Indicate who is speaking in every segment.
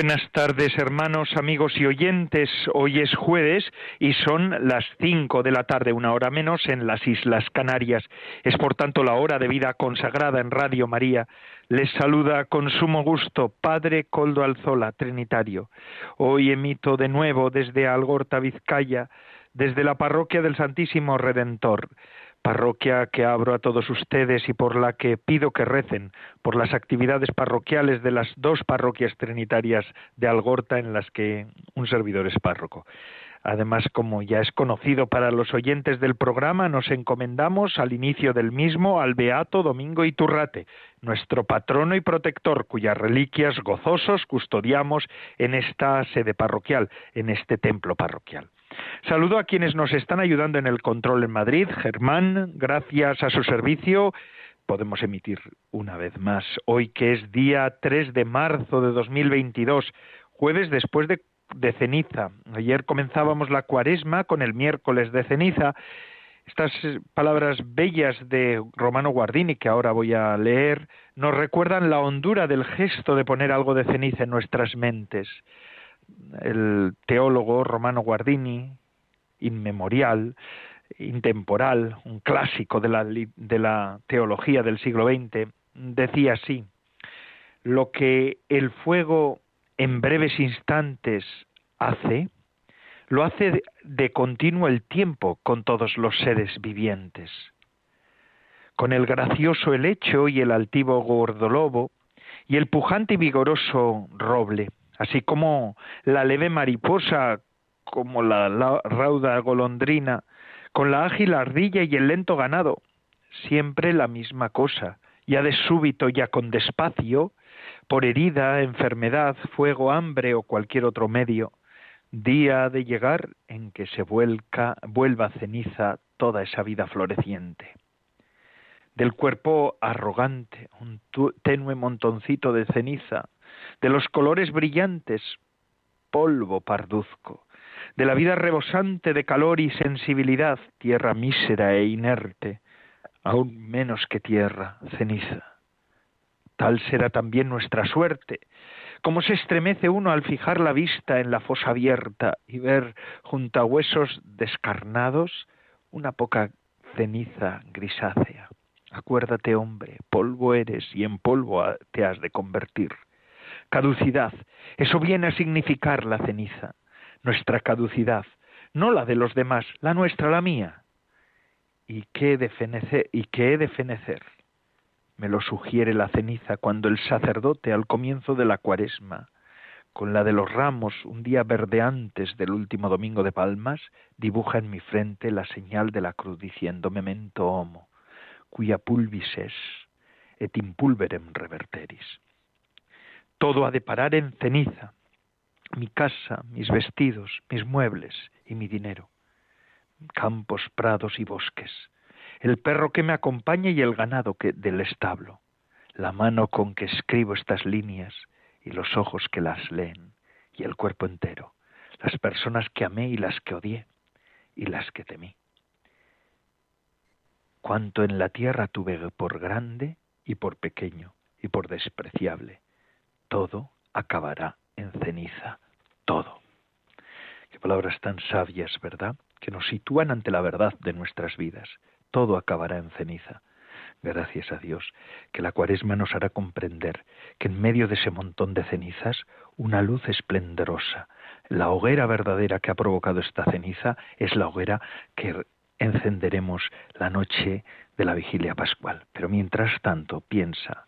Speaker 1: Buenas tardes, hermanos, amigos y oyentes. Hoy es jueves y son las cinco de la tarde, una hora menos, en las Islas Canarias. Es por tanto la hora de vida consagrada en Radio María. Les saluda con sumo gusto Padre Coldo Alzola, Trinitario. Hoy emito de nuevo desde Algorta, Vizcaya, desde la parroquia del Santísimo Redentor parroquia que abro a todos ustedes y por la que pido que recen por las actividades parroquiales de las dos parroquias trinitarias de Algorta en las que un servidor es párroco. Además, como ya es conocido para los oyentes del programa, nos encomendamos al inicio del mismo al Beato Domingo Iturrate, nuestro patrono y protector, cuyas reliquias gozosos custodiamos en esta sede parroquial, en este templo parroquial. Saludo a quienes nos están ayudando en el control en Madrid. Germán, gracias a su servicio podemos emitir una vez más hoy que es día 3 de marzo de 2022, jueves después de, de, ceniza. Ayer comenzábamos la cuaresma con el miércoles de ceniza. Estas palabras bellas de Romano Guardini que ahora voy a leer nos recuerdan la hondura del gesto de poner algo de ceniza en nuestras mentes el teólogo Romano Guardini, inmemorial, intemporal, un clásico de la, de la teología del siglo XX, decía así, lo que el fuego en breves instantes hace, lo hace de continuo el tiempo con todos los seres vivientes. Con el gracioso helecho y el altivo gordolobo, y el pujante y vigoroso roble, así como la leve mariposa, como la, rauda golondrina, con la ágil ardilla y el lento ganado, siempre la misma cosa, ya de súbito, ya con despacio, por herida, enfermedad, fuego, hambre o cualquier otro medio, día de llegar en que se vuelca, vuelva ceniza toda esa vida floreciente. Del cuerpo arrogante, un tenue montoncito de ceniza, de los colores brillantes, polvo parduzco, de la vida rebosante de calor y sensibilidad, tierra mísera e inerte, aún menos que tierra, ceniza. Tal será también nuestra suerte, como se estremece uno al fijar la vista en la fosa abierta y ver junto a huesos descarnados una poca ceniza grisácea. Acuérdate, hombre, polvo eres y en polvo te has de convertir caducidad. Eso viene a significar la ceniza, nuestra caducidad, no la de los demás, la nuestra, la mía. ¿Y qué de fenecer? ¿Y qué he de fenecer? Me lo sugiere la ceniza cuando el sacerdote al comienzo de la cuaresma, con la de los ramos un día verdeantes del último domingo de palmas, dibuja en mi frente la señal de la cruz diciendo memento homo, cuya pulvis es, et impulverem reverteris todo ha de parar en ceniza, mi casa, mis vestidos, mis muebles y mi dinero, campos, prados y bosques, el perro que me acompaña y el ganado que del establo, la mano con que escribo estas líneas y los ojos que las leen y el cuerpo entero, las personas que amé y las que odié y las que temí. Cuanto en la tierra tuve por grande y por pequeño y por despreciable, todo acabará en ceniza, todo. Qué palabras tan sabias, ¿verdad? Que nos sitúan ante la verdad de nuestras vidas. Todo acabará en ceniza. Gracias a Dios, que la cuaresma nos hará comprender que en medio de ese montón de cenizas, una luz esplendorosa, la hoguera verdadera que ha provocado esta ceniza, es la hoguera que encenderemos la noche de la vigilia pascual. Pero mientras tanto, piensa,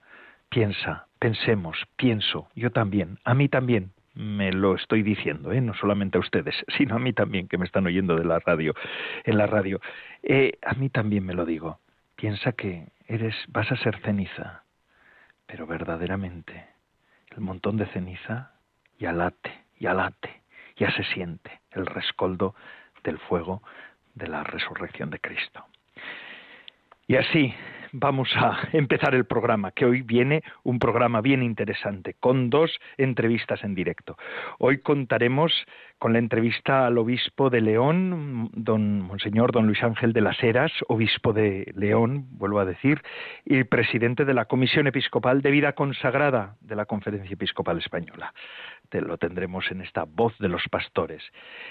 Speaker 1: piensa, pensemos, pienso, yo también, a mí también, me lo estoy diciendo, ¿eh? no solamente a ustedes, sino a mí también que me están oyendo de la radio, en la radio. Eh, a mí también me lo digo. Piensa que eres, vas a ser ceniza, pero verdaderamente el montón de ceniza ya late, ya late, ya se siente el rescoldo del fuego de la resurrección de Cristo. Y así, vamos a empezar el programa, que hoy viene un programa bien interesante, con dos entrevistas en directo. Hoy contaremos con la entrevista al obispo de León, don Monseñor don Luis Ángel de las Heras, obispo de León, vuelvo a decir, y presidente de la Comisión Episcopal de Vida Consagrada de la Conferencia Episcopal Española. Lo tendremos en esta voz de los pastores.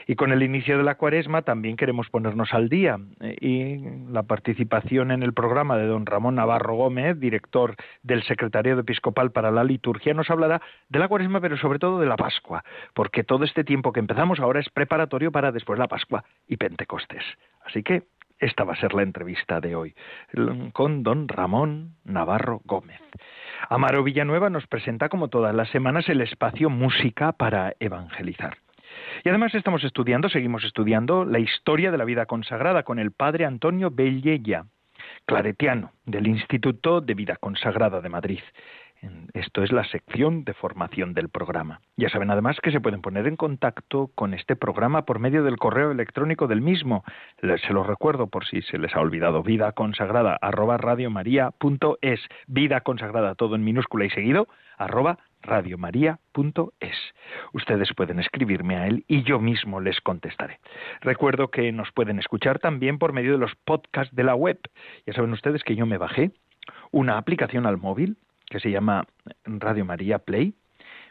Speaker 1: Y con el inicio de la cuaresma también queremos ponernos al día eh, y la participación en el programa de don Ramón Navarro Gómez, director del Secretariado Episcopal para la Liturgia, nos hablará de la cuaresma, pero sobre todo de la Pascua, porque todo este tiempo que empezamos ahora es preparatorio para después la Pascua y Pentecostés. Así que esta va a ser la entrevista de hoy con don Ramón Navarro Gómez. Amaro Villanueva nos presenta como todas las semanas el espacio Música para Evangelizar. Y además estamos estudiando, seguimos estudiando la historia de la vida consagrada con el padre Antonio Bellella, claretiano del Instituto de Vida Consagrada de Madrid. Esto es la sección de formación del programa. Ya saben además que se pueden poner en contacto con este programa por medio del correo electrónico del mismo. Se lo recuerdo por si se les ha olvidado. Vida consagrada arroba radiomaria.es. Vida consagrada todo en minúscula y seguido arroba radiomaria.es. Ustedes pueden escribirme a él y yo mismo les contestaré. Recuerdo que nos pueden escuchar también por medio de los podcasts de la web. Ya saben ustedes que yo me bajé una aplicación al móvil que se llama Radio María Play.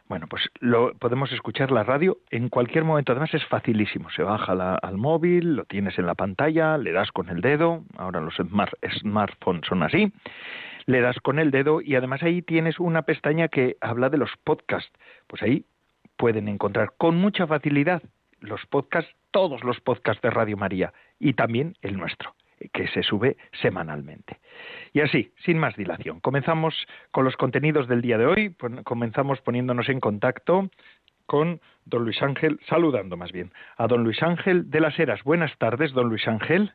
Speaker 1: Bueno, pues lo, podemos escuchar la radio en cualquier momento. Además es facilísimo. Se baja al móvil, lo tienes en la pantalla, le das con el dedo. Ahora los smartphones son así. Le das con el dedo y además ahí tienes una pestaña que habla de los podcasts. Pues ahí pueden encontrar con mucha facilidad los podcasts, todos los podcasts de Radio María y también el nuestro que se sube semanalmente. Y así, sin más dilación, comenzamos con los contenidos del día de hoy, comenzamos poniéndonos en contacto con don Luis Ángel, saludando más bien, a don Luis Ángel de las Heras. Buenas tardes, don Luis Ángel.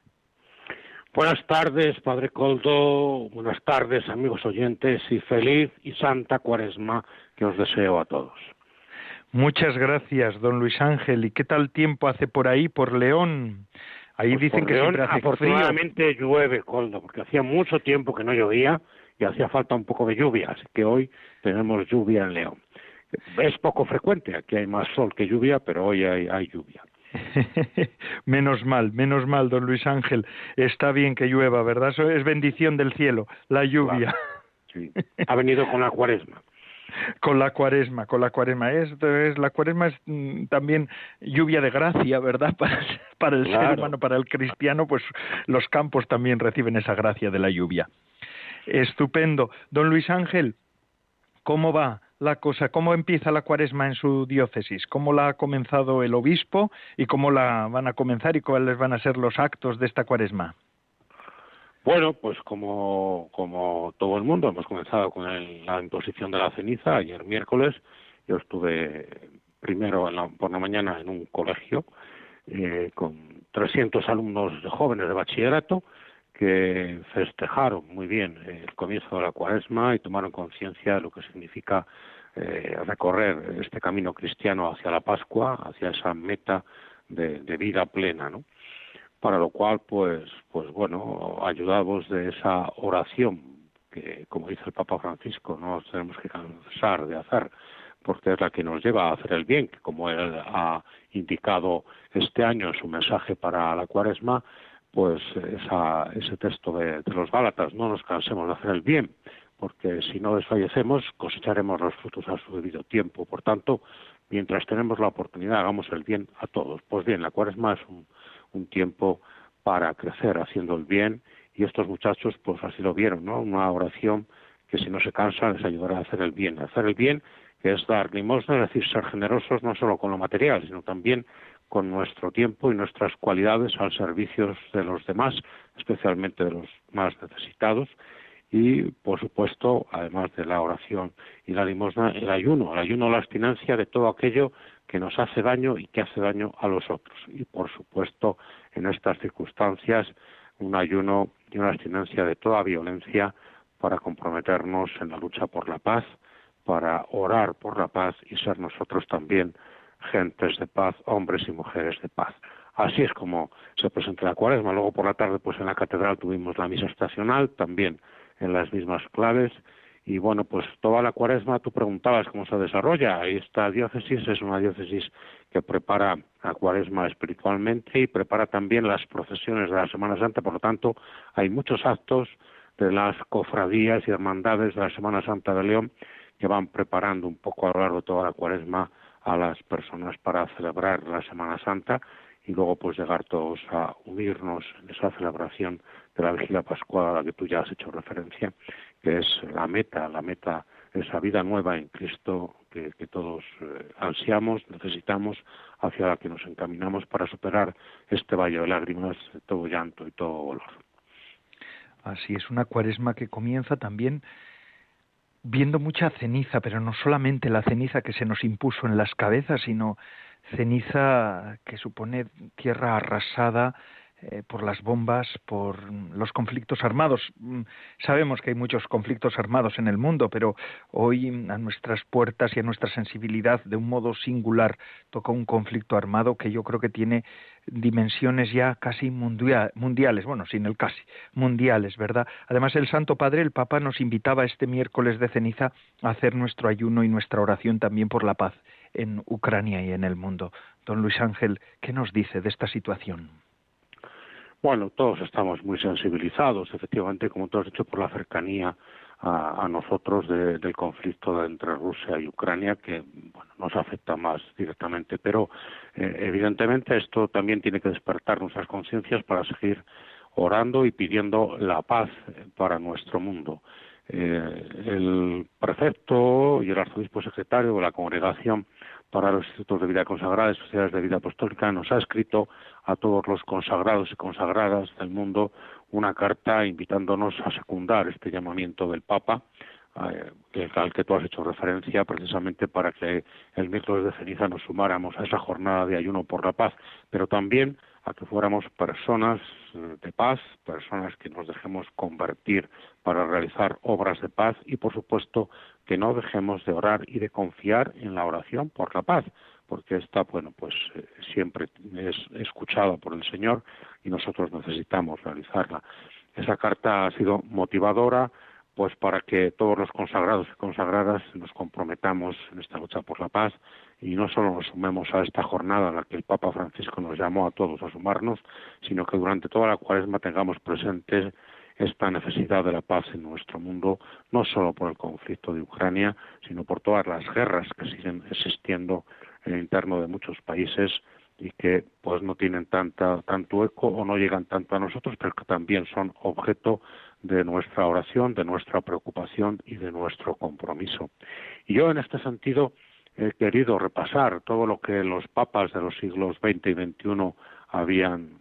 Speaker 2: Buenas tardes, Padre Coldo. Buenas tardes, amigos oyentes, y feliz y santa cuaresma que os deseo a todos.
Speaker 1: Muchas gracias, don Luis Ángel. ¿Y qué tal tiempo hace por ahí, por León? Ahí pues dicen que hace
Speaker 2: afortunadamente llueve, Coldo, porque hacía mucho tiempo que no llovía y hacía falta un poco de lluvia, así que hoy tenemos lluvia en León. Es poco frecuente, aquí hay más sol que lluvia, pero hoy hay, lluvia.
Speaker 1: menos mal, menos mal, don Luis Ángel. Está bien que llueva, ¿verdad? Eso es bendición del cielo, la lluvia.
Speaker 2: Sí. Ha venido con la cuaresma
Speaker 1: con la cuaresma, con la cuaresma. Esto es, la cuaresma es mm, también lluvia de gracia, ¿verdad? Para, para el ser humano, para el cristiano, pues los campos también reciben esa gracia de la lluvia. Estupendo. Don Luis Ángel, ¿cómo va la cosa? ¿Cómo empieza la cuaresma en su diócesis? ¿Cómo la ha comenzado el obispo y cómo la van a comenzar y cuáles van a ser los actos de esta cuaresma?
Speaker 2: Bueno, pues como, como todo el mundo, hemos comenzado con la imposición de la ceniza ayer miércoles. Yo estuve primero por la mañana en un colegio eh, con 300 alumnos jóvenes de bachillerato que festejaron muy bien el comienzo de la cuaresma y tomaron conciencia de lo que significa eh, recorrer este camino cristiano hacia la Pascua, hacia esa meta de vida plena, ¿no? Para lo cual, pues, pues bueno, ayudados de esa oración que, como dice el Papa Francisco, no nos tenemos que cansar de hacer, porque es la que nos lleva a hacer el bien, que como él ha indicado este año en su mensaje para la cuaresma, pues esa, ese texto de, los Gálatas, no nos cansemos de hacer el bien, porque si no desfallecemos cosecharemos los frutos a su debido tiempo. Por tanto, mientras tenemos la oportunidad, hagamos el bien a todos. Pues bien, la cuaresma es un, un tiempo para crecer haciendo el bien y estos muchachos pues así lo vieron, ¿no? Una oración que si no se cansan les ayudará a hacer el bien. Hacer el bien que es dar limosna, es decir, ser generosos no solo con lo material, sino también con nuestro tiempo y nuestras cualidades al servicio de los demás, especialmente de los más necesitados, y, por supuesto, además de la oración y la limosna, el ayuno, el ayuno, la abstinencia de todo aquello que nos hace daño y que hace daño a los otros. Y, por supuesto, en estas circunstancias, un ayuno y una abstinencia de toda violencia para comprometernos en la lucha por la paz, para orar por la paz y ser nosotros también gentes de paz, hombres y mujeres de paz. Así es como se presenta la cuaresma. Luego por la tarde, pues en la catedral tuvimos la misa estacional, también en las mismas claves. Y bueno, pues toda la cuaresma, tú preguntabas cómo se desarrolla. Esta diócesis es una diócesis que prepara a cuaresma espiritualmente y prepara también las procesiones de la Semana Santa. Por lo tanto, hay muchos actos de las cofradías y hermandades de la Semana Santa de León que van preparando un poco a lo largo de toda la cuaresma a las personas para celebrar la Semana Santa y luego pues llegar todos a unirnos en esa celebración de la vigilia pascual a la que tú ya has hecho referencia, que es la meta, la meta, esa vida nueva en Cristo que, todos eh, ansiamos, necesitamos, hacia la que nos encaminamos para superar este valle de lágrimas, todo llanto y todo dolor.
Speaker 1: Así es, una cuaresma que comienza también viendo mucha ceniza, pero no solamente la ceniza que se nos impuso en las cabezas, sino ceniza que supone tierra arrasada eh, por las bombas, por los conflictos armados. Mm, sabemos que hay muchos conflictos armados en el mundo, pero hoy a nuestras puertas y a nuestra sensibilidad de un modo singular toca un conflicto armado que yo creo que tiene dimensiones ya casi mundiales, bueno, sin el casi, mundiales, ¿verdad? Además, el Santo Padre, el Papa, nos invitaba este miércoles de ceniza a hacer nuestro ayuno y nuestra oración también por la paz en Ucrania y en el mundo. Don Luis Ángel, ¿qué nos dice de esta situación?
Speaker 2: Bueno, todos estamos muy sensibilizados, efectivamente, como tú has dicho, por la cercanía a, nosotros del conflicto entre Rusia y Ucrania, que bueno, nos afecta más directamente. Pero, eh, evidentemente, esto también tiene que despertar nuestras conciencias para seguir orando y pidiendo la paz para nuestro mundo. Eh, el prefecto y el arzobispo secretario de la congregación para los institutos de vida consagrada y sociedades de vida apostólica. Nos ha escrito a todos los consagrados y consagradas del mundo una carta invitándonos a secundar este llamamiento del Papa, eh, al que tú has hecho referencia, precisamente para que el miércoles de ceniza nos sumáramos a esa jornada de ayuno por la paz, pero también a que fuéramos personas eh, de paz, personas que nos dejemos convertir para realizar obras de paz y, por supuesto, que no dejemos de orar y de confiar en la oración por la paz, porque esta, bueno, pues eh, siempre es escuchada por el Señor y nosotros necesitamos realizarla. Esa carta ha sido motivadora, pues para que todos los consagrados y consagradas nos comprometamos en esta lucha por la paz y no solo nos sumemos a esta jornada a la que el Papa Francisco nos llamó a todos a sumarnos, sino que durante toda la cuaresma tengamos presente esta necesidad de la paz en nuestro mundo, no solo por el conflicto de Ucrania, sino por todas las guerras que siguen existiendo en el interno de muchos países y que pues no tienen tanta, tanto eco o no llegan tanto a nosotros, pero que también son objeto de nuestra oración, de nuestra preocupación y de nuestro compromiso. Y yo en este sentido he querido repasar todo lo que los papas de los siglos XX y XXI habían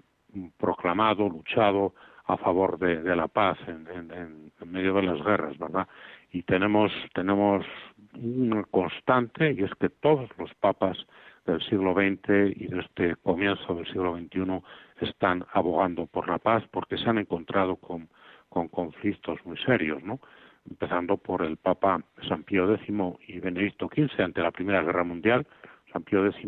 Speaker 2: proclamado, luchado a favor de, la paz en, medio de las guerras, ¿verdad? Y tenemos, tenemos una constante y es que todos los papas del siglo XX y de este comienzo del siglo XXI están abogando por la paz porque se han encontrado con, con conflictos muy serios, ¿no? empezando por el Papa San Pío X y Benedicto XV ante la Primera Guerra Mundial. San Pío X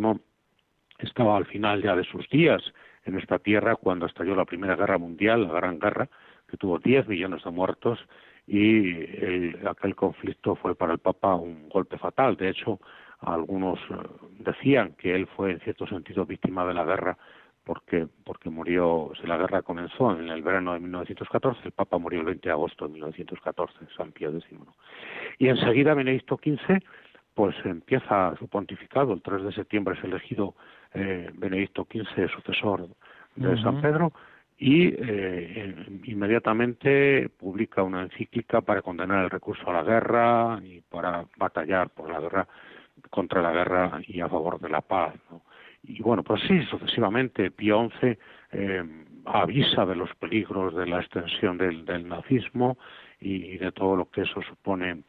Speaker 2: estaba al final ya de sus días en esta tierra cuando estalló la Primera Guerra Mundial, la Gran Guerra, que tuvo 10 millones de muertos y aquel conflicto fue para el Papa un golpe fatal. De hecho, algunos eh, decían que él fue en cierto sentido víctima de la guerra porque, porque murió, si la guerra comenzó en el verano de 1914, el Papa murió el 20 de agosto de 1914, San Pío X. Y enseguida Benedicto XV, pues empieza su pontificado, el 3 de septiembre es elegido eh, Benedicto XV sucesor de San Pedro, y eh, inmediatamente publica una encíclica para condenar el recurso a la guerra y para batallar por la guerra contra la guerra y a favor de la paz. ¿no? Y bueno, pues sí, sucesivamente Pío XI eh, avisa de los peligros de la extensión del, nazismo y, de todo lo que eso supone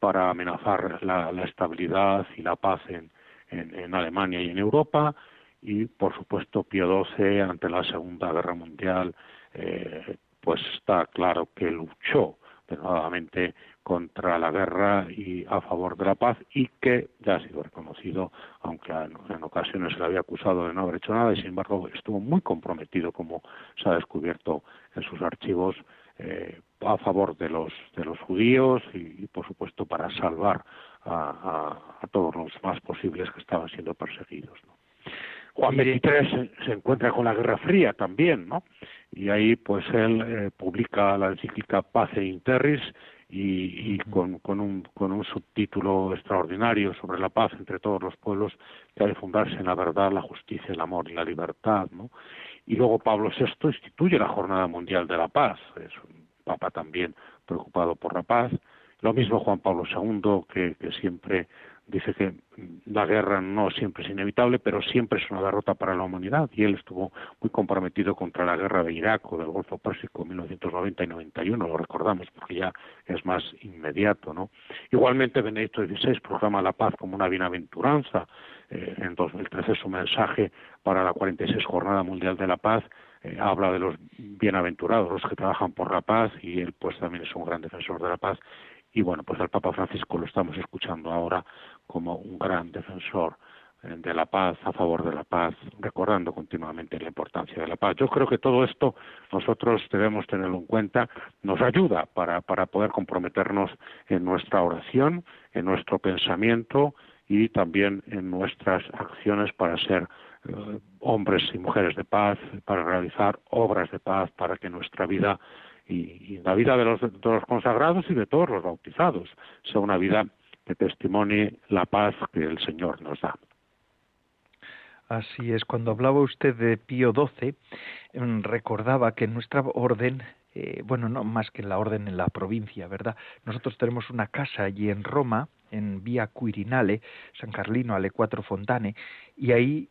Speaker 2: para amenazar la, estabilidad y la paz en, en, Alemania y en Europa. Y por supuesto Pío XII ante la Segunda Guerra Mundial, eh, pues está claro que luchó denodadamente contra la guerra y a favor de la paz y que ya ha sido reconocido, aunque en, ocasiones se le había acusado de no haber hecho nada y sin embargo estuvo muy comprometido, como se ha descubierto en sus archivos, eh, a favor de los de los judíos y, por supuesto para salvar a, todos los más posibles que estaban siendo perseguidos. Juan XXIII se, encuentra con la Guerra Fría también, ¿no? Y ahí pues él eh, publica la encíclica Pace in Terris y, con, con, un, con un subtítulo extraordinario sobre la paz entre todos los pueblos que ha de fundarse en la verdad, la justicia, el amor y la libertad, ¿no? Y luego Pablo VI instituye la Jornada Mundial de la Paz, es un papa también preocupado por la paz. Lo mismo Juan Pablo II, que, siempre dice que la guerra no siempre es inevitable, pero siempre es una derrota para la humanidad y él estuvo muy comprometido contra la guerra de Irak o del Golfo Pérsico en 1990 y 91, lo recordamos porque ya es más inmediato, ¿no? Igualmente Benedicto XVI proclama la paz como una bienaventuranza. Eh, en 2013 su mensaje para la 46 Jornada Mundial de la Paz eh, habla de los bienaventurados, los que trabajan por la paz y él pues también es un gran defensor de la paz y bueno, pues al Papa Francisco lo estamos escuchando ahora como un gran defensor eh, de la paz, a favor de la paz, recordando continuamente la importancia de la paz. Yo creo que todo esto nosotros debemos tenerlo en cuenta, nos ayuda para, para poder comprometernos en nuestra oración, en nuestro pensamiento y también en nuestras acciones para ser eh, hombres y mujeres de paz, para realizar obras de paz, para que nuestra vida y, la vida de los, de los consagrados y de todos los bautizados sea una vida que testimonie la paz que el Señor nos da.
Speaker 1: Así es, cuando hablaba usted de Pío XII, em, recordaba que en nuestra orden, eh, bueno, no más que en la orden en la provincia, ¿verdad? Nosotros tenemos una casa allí en Roma, en Vía Quirinale, San Carlino, Ale Cuatro Fontane, y ahí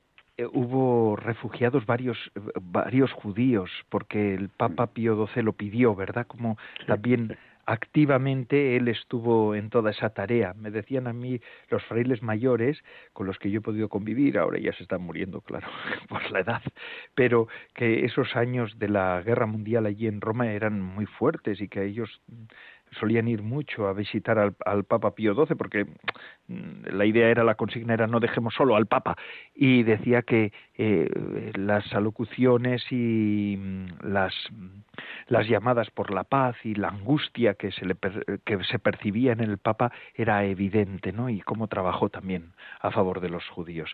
Speaker 1: hubo refugiados varios varios judíos porque el Papa Pío XII lo pidió, ¿verdad? Como también activamente él estuvo en toda esa tarea. Me decían a mí los frailes mayores con los que yo he podido convivir, ahora ya se están muriendo, claro, por la edad, pero que esos años de la guerra mundial allí en Roma eran muy fuertes y que ellos solían ir mucho a visitar al, al, Papa Pío XII porque mm, la idea era, la consigna era no dejemos solo al Papa y decía que eh, las alocuciones y mm, las, las llamadas por la paz y la angustia que se, le que se percibía en el Papa era evidente, ¿no? Y cómo trabajó también a favor de los judíos.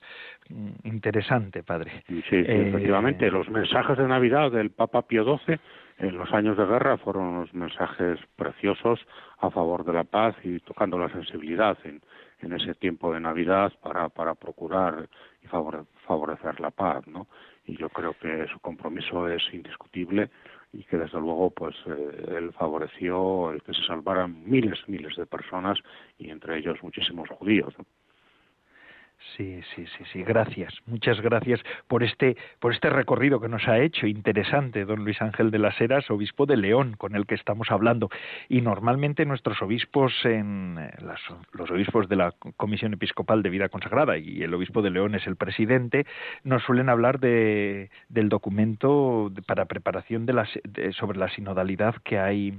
Speaker 1: Mm, interesante, padre.
Speaker 2: Sí, sí eh, efectivamente. Los mensajes de Navidad del Papa Pío XII en los años de guerra fueron unos mensajes preciosos a favor de la paz y tocando la sensibilidad en, en ese tiempo de Navidad para, para procurar y favorecer la paz, ¿no? Y yo creo que su compromiso es indiscutible y que desde luego pues eh, él favoreció el que se salvaran miles miles de personas y entre ellos muchísimos judíos.
Speaker 1: Sí, sí, sí, sí. Gracias, muchas gracias por este, por este recorrido que nos ha hecho interesante don Luis Ángel de las Heras, obispo de León, con el que estamos hablando. Y normalmente nuestros obispos, en eh, los obispos de la Comisión Episcopal de Vida Consagrada y el obispo de León es el presidente, nos suelen hablar de, del documento para preparación de sobre la sinodalidad que hay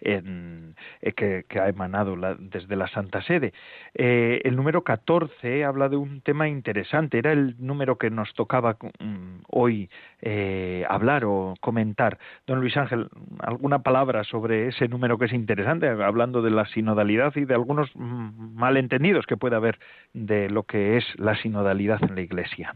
Speaker 1: en, eh, que, ha emanado desde la Santa Sede. Eh, el número 14 habla de un tema interesante, era el número que nos tocaba mm, hoy eh, hablar o comentar. Don Luis Ángel, ¿alguna palabra sobre ese número que es interesante, hablando de la sinodalidad y de algunos mm, malentendidos que puede haber de lo que es la sinodalidad en la Iglesia?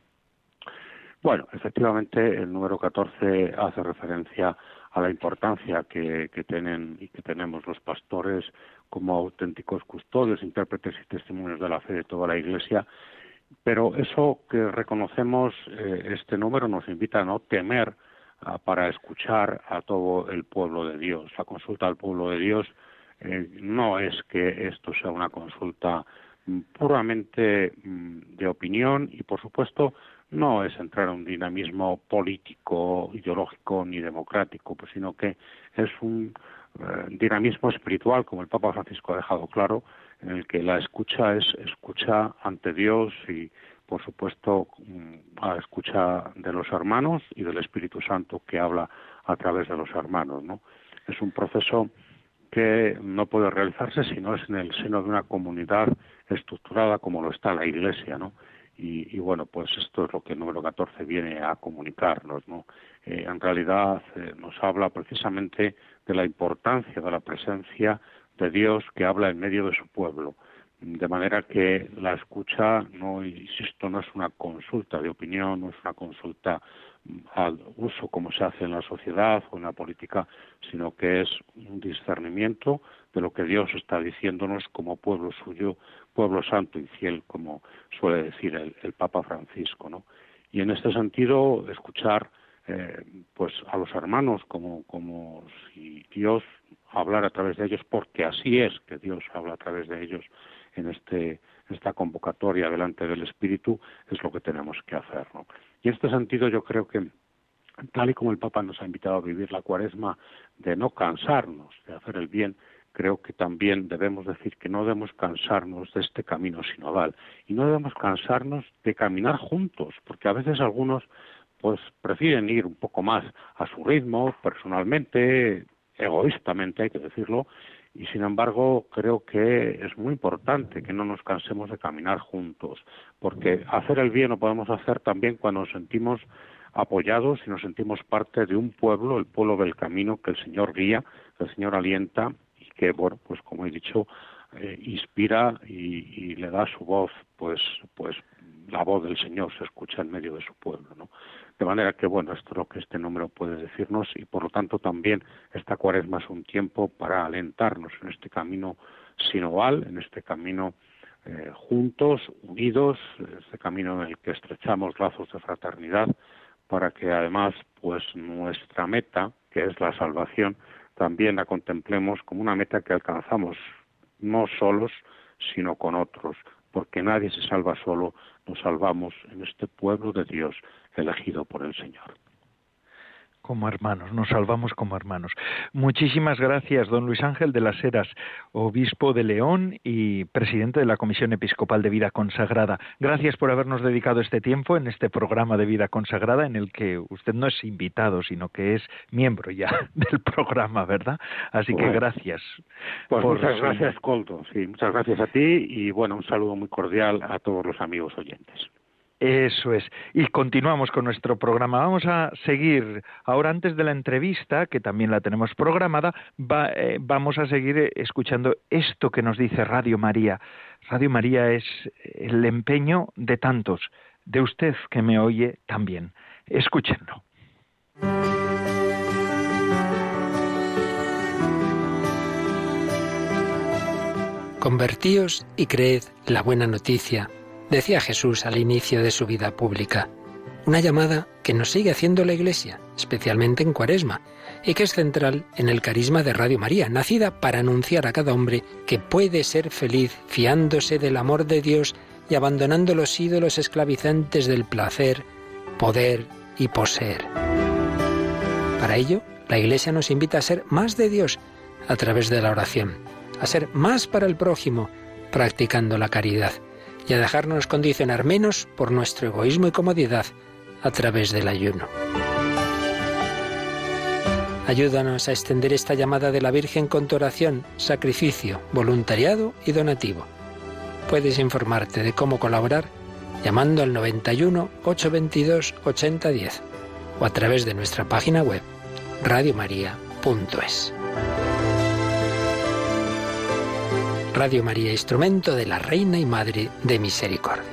Speaker 2: Bueno, efectivamente, el número 14 hace referencia a la importancia que, tienen y que tenemos los pastores como auténticos custodios, intérpretes y testimonios de la fe de toda la Iglesia. Pero eso que reconocemos, eh, este número nos invita a no temer para escuchar a todo el pueblo de Dios. La consulta al pueblo de Dios eh, no es que esto sea una consulta puramente mm, de opinión y, por supuesto, no es entrar a un dinamismo político, ideológico ni democrático, pues, sino que es un eh, dinamismo espiritual, como el Papa Francisco ha dejado claro, en el que la escucha es escucha ante Dios y, por supuesto, mm, a escucha de los hermanos y del Espíritu Santo que habla a través de los hermanos, ¿no? Es un proceso que no puede realizarse si no es en el seno de una comunidad estructurada como lo está la Iglesia, ¿no? Y, bueno, pues esto es lo que número 14 viene a comunicarnos, ¿no? Eh, en realidad eh, nos habla precisamente de la importancia de la presencia de Dios que habla en medio de su pueblo. De manera que la escucha, no insisto, no es una consulta de opinión, no es una consulta al uso como se hace en la sociedad o en la política, sino que es un discernimiento de lo que Dios está diciéndonos como pueblo suyo, pueblo santo y fiel, como suele decir el, Papa Francisco, ¿no? Y en este sentido, escuchar eh, pues a los hermanos como, como si Dios hablara a través de ellos, porque así es que Dios habla a través de ellos en este esta convocatoria delante del Espíritu, es lo que tenemos que hacer, ¿no? Y en este sentido yo creo que tal y como el Papa nos ha invitado a vivir la cuaresma de no cansarnos de hacer el bien, creo que también debemos decir que no debemos cansarnos de este camino sinodal. Y no debemos cansarnos de caminar juntos, porque a veces algunos pues prefieren ir un poco más a su ritmo, personalmente, egoístamente, hay que decirlo, y sin embargo creo que es muy importante que no nos cansemos de caminar juntos, porque hacer el bien lo podemos hacer también cuando nos sentimos apoyados y nos sentimos parte de un pueblo, el pueblo del camino que el Señor guía, que el Señor alienta que, bueno, pues como he dicho, eh, inspira y, le da su voz, pues, pues la voz del Señor se escucha en medio de su pueblo, ¿no? De manera que, bueno, esto es lo que este número puede decirnos y, por lo tanto, también esta cuaresma es un tiempo para alentarnos en este camino sinoval, en este camino eh, juntos, unidos, este camino en el que estrechamos lazos de fraternidad, para que además, pues nuestra meta, que es la salvación, también la contemplemos como una meta que alcanzamos no solos, sino con otros, porque nadie se salva solo, nos salvamos en este pueblo de Dios elegido por el Señor
Speaker 1: como hermanos, nos salvamos como hermanos. Muchísimas gracias, don Luis Ángel de las Heras, obispo de León y presidente de la Comisión Episcopal de Vida Consagrada. Gracias por habernos dedicado este tiempo en este programa de Vida Consagrada en el que usted no es invitado, sino que es miembro ya del programa, ¿verdad? Así que gracias.
Speaker 2: Pues muchas gracias, Colto. Sí, muchas gracias a ti y bueno, un saludo muy cordial a todos los amigos oyentes.
Speaker 1: Eso es. Y continuamos con nuestro programa. Vamos a seguir ahora antes de la entrevista, que también la tenemos programada, eh, vamos a seguir escuchando esto que nos dice Radio María. Radio María es el empeño de tantos, de usted que me oye también. Escúchenlo.
Speaker 3: Convertíos y creed la buena noticia decía Jesús al inicio de su vida pública. Una llamada que nos sigue haciendo la Iglesia, especialmente en Cuaresma, y que es central en el carisma de Radio María, nacida para anunciar a cada hombre que puede ser feliz fiándose del amor de Dios y abandonando los ídolos esclavizantes del placer, poder y poseer. Para ello, la Iglesia nos invita a ser más de Dios a través de la oración, a ser más para el prójimo, practicando la caridad y a dejarnos condicionar menos por nuestro egoísmo y comodidad a través del ayuno. Ayúdanos a extender esta llamada de la Virgen con tu oración, sacrificio, voluntariado y donativo. Puedes informarte de cómo colaborar llamando al 91 822 8010 o a través de nuestra página web radiomaria.es. Radio María, instrumento de la Reina y Madre de Misericordia.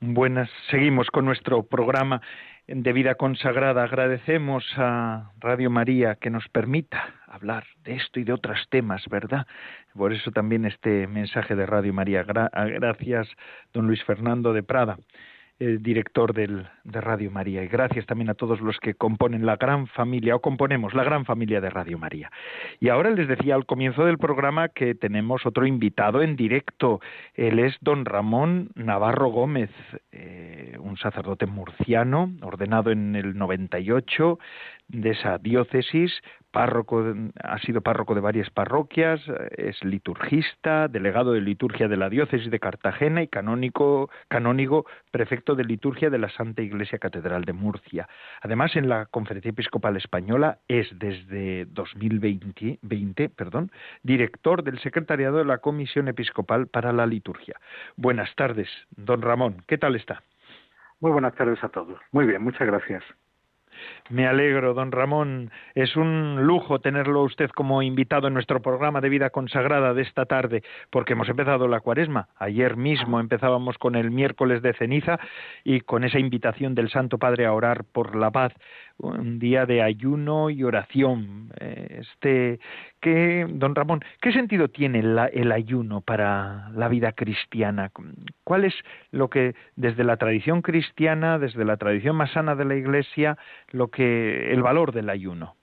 Speaker 1: Buenas, seguimos con nuestro programa de vida consagrada. Agradecemos a Radio María que nos permita hablar de esto y de otros temas, ¿verdad? Por eso también este mensaje de Radio María. Gracias, don Luis Fernando de Prada director del, de Radio María. Y gracias también a todos los que componen la gran familia, o componemos la gran familia de Radio María. Y ahora les decía al comienzo del programa que tenemos otro invitado en directo. Él es don Ramón Navarro Gómez, eh, un sacerdote murciano, ordenado en el 98 de esa diócesis, párroco, ha sido párroco de varias parroquias, es liturgista, delegado de liturgia de la diócesis de Cartagena y canónico, canónigo prefecto de liturgia de la Santa Iglesia Catedral de Murcia. Además, en la Conferencia Episcopal Española es desde 2020 20, perdón, director del secretariado de la Comisión Episcopal para la Liturgia. Buenas tardes, don Ramón. ¿Qué tal está?
Speaker 4: Muy buenas tardes a todos. Muy bien, muchas gracias.
Speaker 1: Me alegro, don Ramón. Es un lujo tenerlo usted como invitado en nuestro programa de vida consagrada de esta tarde, porque hemos empezado la cuaresma. Ayer mismo empezábamos con el miércoles de ceniza y con esa invitación del Santo Padre a orar por la paz un día de ayuno y oración. Este, ¿qué, don Ramón, ¿qué sentido tiene el ayuno para la vida cristiana? ¿Cuál es lo que desde la tradición cristiana, desde la tradición más sana de la Iglesia, lo que el valor del ayuno?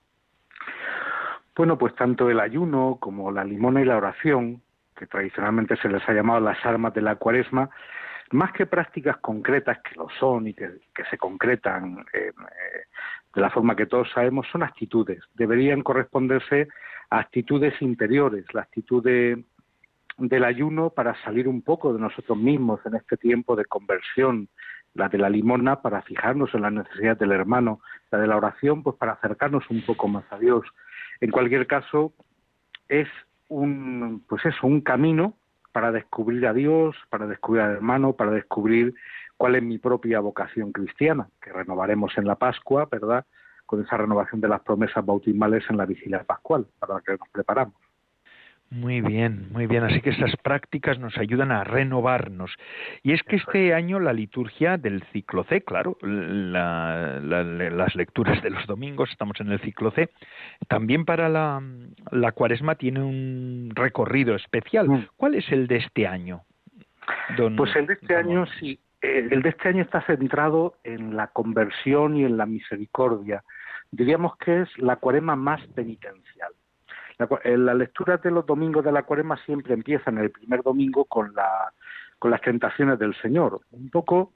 Speaker 4: Bueno, pues tanto el ayuno como la limona y la oración, que tradicionalmente se les ha llamado las armas de la cuaresma, más que prácticas concretas que lo son y que, se concretan eh, de la forma que todos sabemos, son actitudes. Deberían corresponderse a actitudes interiores, la actitud del ayuno para salir un poco de nosotros mismos en este tiempo de conversión, la de la limona para fijarnos en la necesidad del hermano, la de la oración pues para acercarnos un poco más a Dios. En cualquier caso, es un, pues eso, un camino para descubrir a Dios, para descubrir al hermano, para descubrir cuál es mi propia vocación cristiana, que renovaremos en la Pascua, ¿verdad? Con esa renovación de las promesas bautismales en la vigilia pascual, para la que nos preparamos.
Speaker 1: Muy bien, muy bien. Así que estas prácticas nos ayudan a renovarnos. Y es que este año la liturgia del ciclo C, claro, las lecturas de los domingos, estamos en el ciclo C, también para la, cuaresma tiene un recorrido especial. Mm. ¿Cuál es el de este año?
Speaker 4: pues el de este año sí, el de este año está centrado en la conversión y en la misericordia. Diríamos que es la cuaresma más penitencial. La, lectura de los domingos de la cuaresma siempre empieza en el primer domingo con, la, las tentaciones del Señor, un poco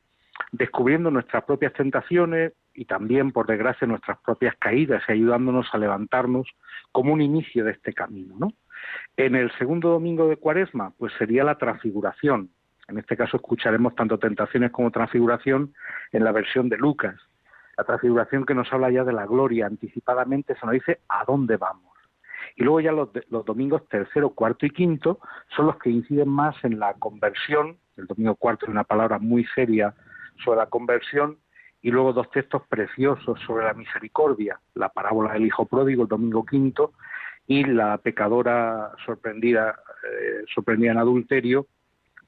Speaker 4: descubriendo nuestras propias tentaciones y también, por desgracia, nuestras propias caídas y ayudándonos a levantarnos como un inicio de este camino. ¿no? En el segundo domingo de cuaresma, pues sería la transfiguración. En este caso escucharemos tanto tentaciones como transfiguración en la versión de Lucas. La transfiguración que nos habla ya de la gloria anticipadamente se nos dice a dónde vamos. Y luego ya los, domingos tercero, cuarto y quinto son los que inciden más en la conversión. El domingo cuarto es una palabra muy seria sobre la conversión. Y luego dos textos preciosos sobre la misericordia, la parábola del hijo pródigo el domingo quinto y la pecadora sorprendida, eh, sorprendida en adulterio,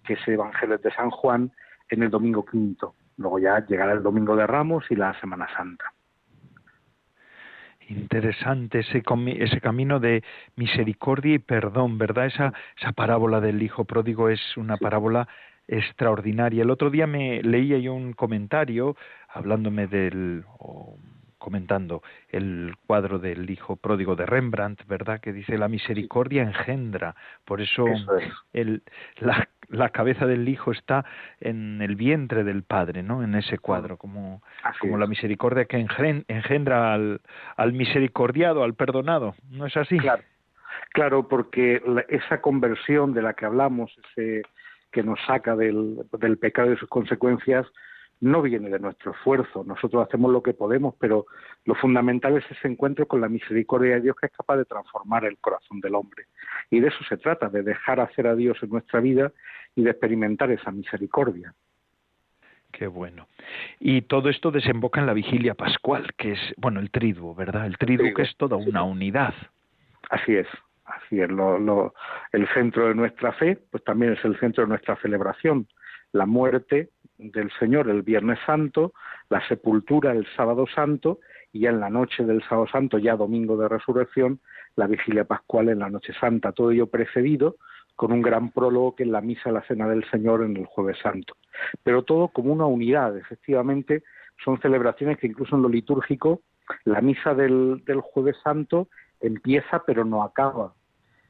Speaker 4: que es Evangelio de San Juan, en el domingo quinto. Luego ya llegará el domingo de Ramos y la Semana Santa.
Speaker 1: Interesante ese, ese camino de misericordia y perdón, ¿verdad? Esa, esa parábola del hijo pródigo es una parábola extraordinaria. El otro día me leía yo un comentario hablándome del comentando el cuadro del hijo pródigo de Rembrandt, ¿verdad? Que dice la misericordia engendra. Por eso, el, la, la, cabeza del hijo está en el vientre del padre, ¿no? En ese cuadro, como, como la misericordia que engendra al, al misericordiado, al perdonado. ¿No es así?
Speaker 4: Claro, claro porque esa conversión de la que hablamos, ese que nos saca del, del pecado y sus consecuencias, no viene de nuestro esfuerzo. Nosotros hacemos lo que podemos, pero lo fundamental es ese encuentro con la misericordia de Dios que es capaz de transformar el corazón del hombre. Y de eso se trata, de dejar hacer a Dios en nuestra vida y de experimentar esa misericordia.
Speaker 1: Qué bueno. Y todo esto desemboca en la vigilia pascual, que es, bueno, el triduo, ¿verdad? El triduo, que es toda una unidad.
Speaker 4: Así es, así es. el centro de nuestra fe, pues también es el centro de nuestra celebración. La muerte, del Señor el Viernes Santo, la sepultura el Sábado Santo y ya en la noche del Sábado Santo, ya domingo de resurrección, la vigilia pascual en la noche santa, todo ello precedido con un gran prólogo que es la misa la cena del Señor en el jueves santo. Pero todo como una unidad, efectivamente, son celebraciones que incluso en lo litúrgico, la misa del, del jueves santo empieza pero no acaba.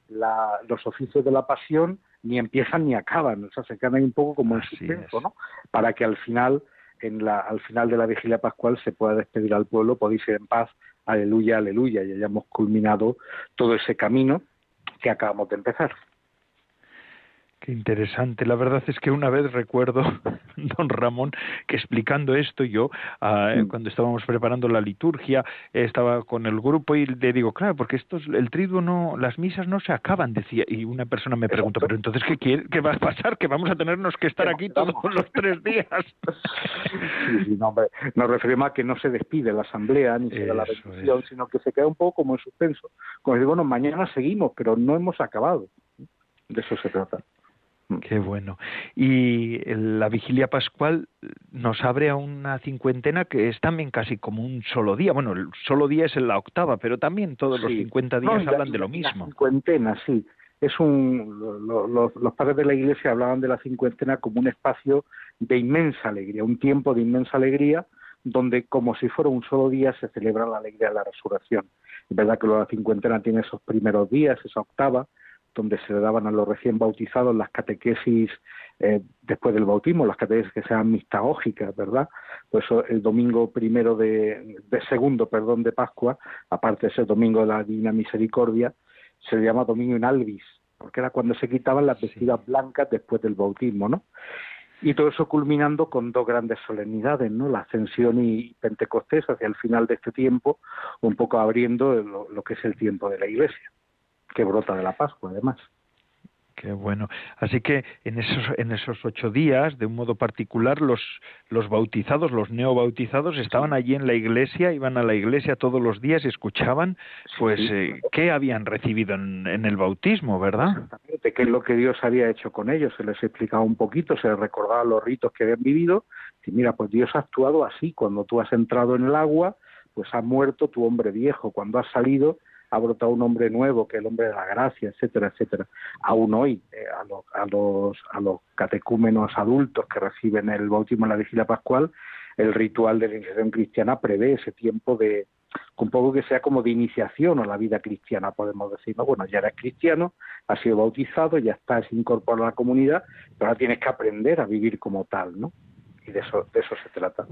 Speaker 4: Los oficios de la pasión ni empiezan ni acaban, o sea, se quedan ahí un poco como en suspenso, ¿no? Para que al final, en la, al final de la vigilia pascual se pueda despedir al pueblo, podéis ir en paz, aleluya, aleluya, y hayamos culminado todo ese camino que acabamos de empezar.
Speaker 1: Qué interesante. La verdad es que una vez recuerdo, don Ramón, que explicando esto yo, mm. cuando estábamos preparando la liturgia, estaba con el grupo y le digo, claro, porque esto el triduo no, las misas no se acaban, decía, y una persona me preguntó, pero entonces qué quiere, qué va a pasar, que vamos a tenernos que estar aquí todos los tres días.
Speaker 4: Sí, no, nos referimos a que no se despide la asamblea ni se da la bendición, sino que se queda un poco como en suspenso, como decir, bueno, mañana seguimos, pero no hemos acabado. De eso se trata.
Speaker 1: Mm. Qué bueno. Y la vigilia pascual nos abre a una cincuentena que es también casi como un solo día. Bueno, el solo día es en la octava, pero también todos los 50 días hablan de lo mismo.
Speaker 4: La cincuentena, sí. Es un, los padres de la Iglesia hablaban de la cincuentena como un espacio de inmensa alegría, un tiempo de inmensa alegría donde como si fuera un solo día se celebra la alegría de la resurrección. Es verdad que la cincuentena tiene esos primeros días, esa octava, donde se le daban a los recién bautizados las catequesis eh, después del bautismo, las catequesis que sean mistagógicas, ¿verdad? Pues el domingo primero de, segundo, perdón, de Pascua, aparte de ese domingo de la Divina Misericordia, se le llama domingo en albis, porque era cuando se quitaban las vestidas blancas después del bautismo, ¿no? Y todo eso culminando con dos grandes solemnidades, ¿no? La Ascensión y Pentecostés hacia el final de este tiempo, un poco abriendo lo que es el tiempo de la Iglesia que brota de la Pascua, además.
Speaker 1: Qué bueno. Así que en esos, en esos ocho días, de un modo particular, los, los bautizados, los neobautizados, estaban allí en la iglesia, iban a la iglesia todos los días y escuchaban, pues, eh, qué habían recibido en, en, el bautismo, ¿verdad?
Speaker 4: Exactamente, qué es lo que Dios había hecho con ellos. Se les explicaba un poquito, se les recordaba los ritos que habían vivido. Y mira, pues Dios ha actuado así. Cuando tú has entrado en el agua, pues ha muerto tu hombre viejo. Cuando has salido, ha brotado un hombre nuevo, que es el hombre de la gracia, etcétera, etcétera. Aún hoy, eh, a, los, a, los, a los catecúmenos adultos que reciben el bautismo en la vigilia pascual, el ritual de la iniciación cristiana prevé ese tiempo de, un poco que sea como de iniciación a la vida cristiana, podemos decir, ¿no? Bueno, ya eres cristiano, has sido bautizado, ya estás incorporado a la comunidad, pero ahora tienes que aprender a vivir como tal, ¿no? Y de eso, de eso se trata.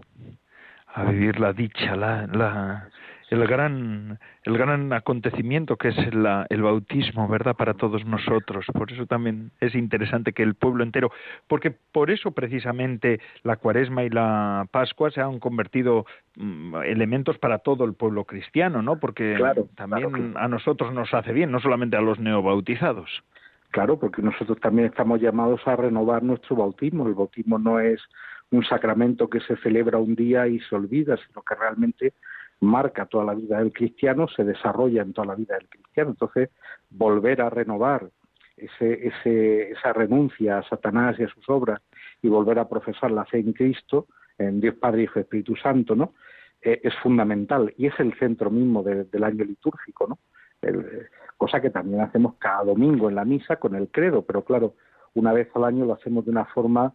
Speaker 1: A vivir la dicha, la, la, el gran, el gran acontecimiento que es el bautismo, ¿verdad? Para todos nosotros. Por eso también es interesante que el pueblo entero, porque por eso precisamente la cuaresma y la pascua se han convertido mm, elementos para todo el pueblo cristiano, ¿no? Porque también a nosotros nos hace bien, no solamente a los neobautizados.
Speaker 4: Claro, porque nosotros también estamos llamados a renovar nuestro bautismo. El bautismo no es un sacramento que se celebra un día y se olvida, sino que realmente marca toda la vida del cristiano, se desarrolla en toda la vida del cristiano. Entonces, volver a renovar ese, ese, esa renuncia a Satanás y a sus obras y volver a profesar la fe en Cristo, en Dios Padre, Hijo y Espíritu Santo, ¿no? Eh, es fundamental y es el centro mismo del año litúrgico, ¿no? cosa que también hacemos cada domingo en la misa con el credo, pero claro, una vez al año lo hacemos de una forma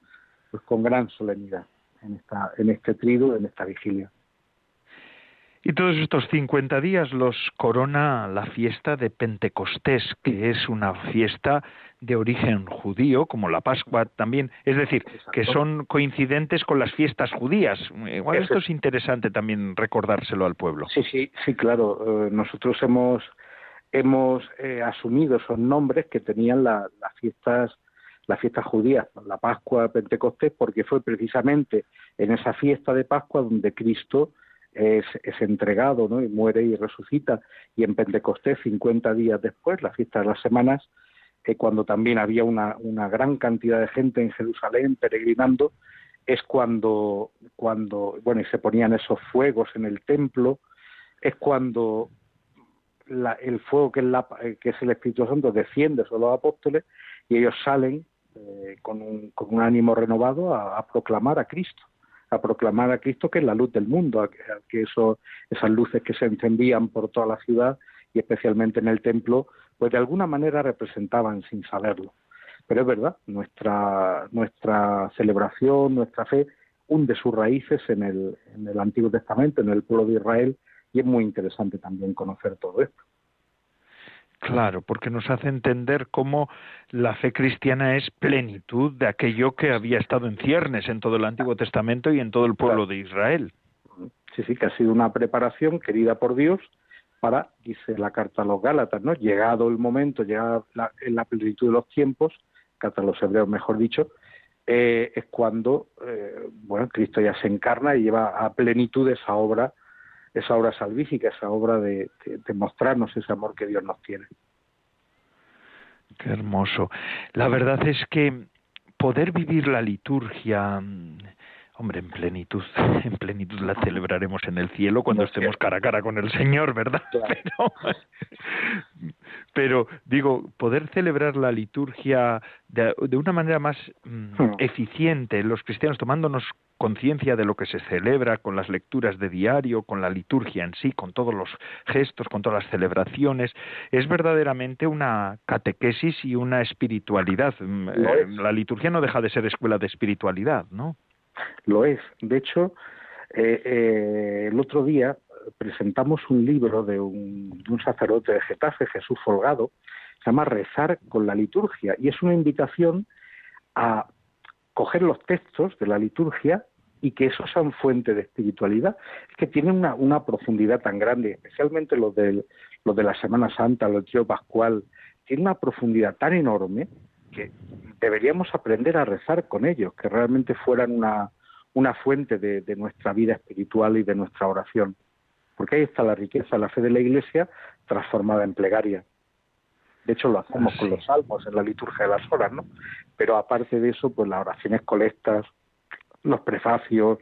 Speaker 4: pues con gran solemnidad en esta en este trido, en esta vigilia.
Speaker 1: Y todos estos 50 días los corona la fiesta de Pentecostés, que es una fiesta de origen judío, como la Pascua también, es decir, que son coincidentes con las fiestas judías. Igual esto es interesante también recordárselo al pueblo.
Speaker 4: Sí, sí, sí, claro. Eh, nosotros hemos hemos eh, asumido esos nombres que tenían las fiestas las fiestas judías, la Pascua, Pentecostés, porque fue precisamente en esa fiesta de Pascua donde Cristo es, entregado ¿no? y muere y resucita. Y en Pentecostés, 50 días después, la fiesta de las semanas, eh, cuando también había una, una gran cantidad de gente en Jerusalén peregrinando, es cuando, cuando bueno, y se ponían esos fuegos en el templo, es cuando el fuego que es, la, es el Espíritu Santo desciende sobre los apóstoles y ellos salen eh, con, un, con un ánimo renovado a proclamar a Cristo a proclamar a Cristo que es la luz del mundo, a que, eso, esas luces que se encendían por toda la ciudad y especialmente en el templo, pues de alguna manera representaban sin saberlo. Pero es verdad, nuestra, celebración, nuestra fe hunde sus raíces en el Antiguo Testamento, en el pueblo de Israel, y es muy interesante también conocer todo esto.
Speaker 1: Claro, porque nos hace entender cómo la fe cristiana es plenitud de aquello que había estado en ciernes en todo el Antiguo Testamento y en todo el pueblo de Israel.
Speaker 4: Sí, sí, que ha sido una preparación querida por Dios para, dice la carta a los Gálatas, ¿no? Llegado el momento, llegada la, en la plenitud de los tiempos, carta a los hebreos, mejor dicho, eh, es cuando, eh, bueno, Cristo ya se encarna y lleva a plenitud esa obra, esa obra salvífica, esa obra de, mostrarnos ese amor que Dios nos tiene.
Speaker 1: Qué hermoso. La verdad es que poder vivir la liturgia Hombre, en plenitud, en plenitud la celebraremos en el cielo cuando estemos cara a cara con el Señor, ¿verdad? Pero, digo, poder celebrar la liturgia de, una manera más mm, hmm. eficiente, los cristianos tomándonos conciencia de lo que se celebra con las lecturas de diario, con la liturgia en sí, con todos los gestos, con todas las celebraciones, es verdaderamente una catequesis y una espiritualidad. Mm, eh, la liturgia no deja de ser escuela de espiritualidad, ¿no?
Speaker 4: Lo es. De hecho, eh, eh, el otro día presentamos un libro de un, sacerdote de Getafe, Jesús Folgado, se llama Rezar con la liturgia, y es una invitación a coger los textos de la liturgia y que esos sean fuente de espiritualidad. Es que tienen una, una profundidad tan grande, especialmente los de, los de la Semana Santa, los del Pascual, tiene una profundidad tan enorme que deberíamos aprender a rezar con ellos, que realmente fueran una, una fuente de, nuestra vida espiritual y de nuestra oración. Porque ahí está la riqueza, la fe de la Iglesia transformada en plegaria. De hecho, lo hacemos con los salmos en la liturgia de las horas, ¿no? Pero aparte de eso, pues las oraciones colectas, los prefacios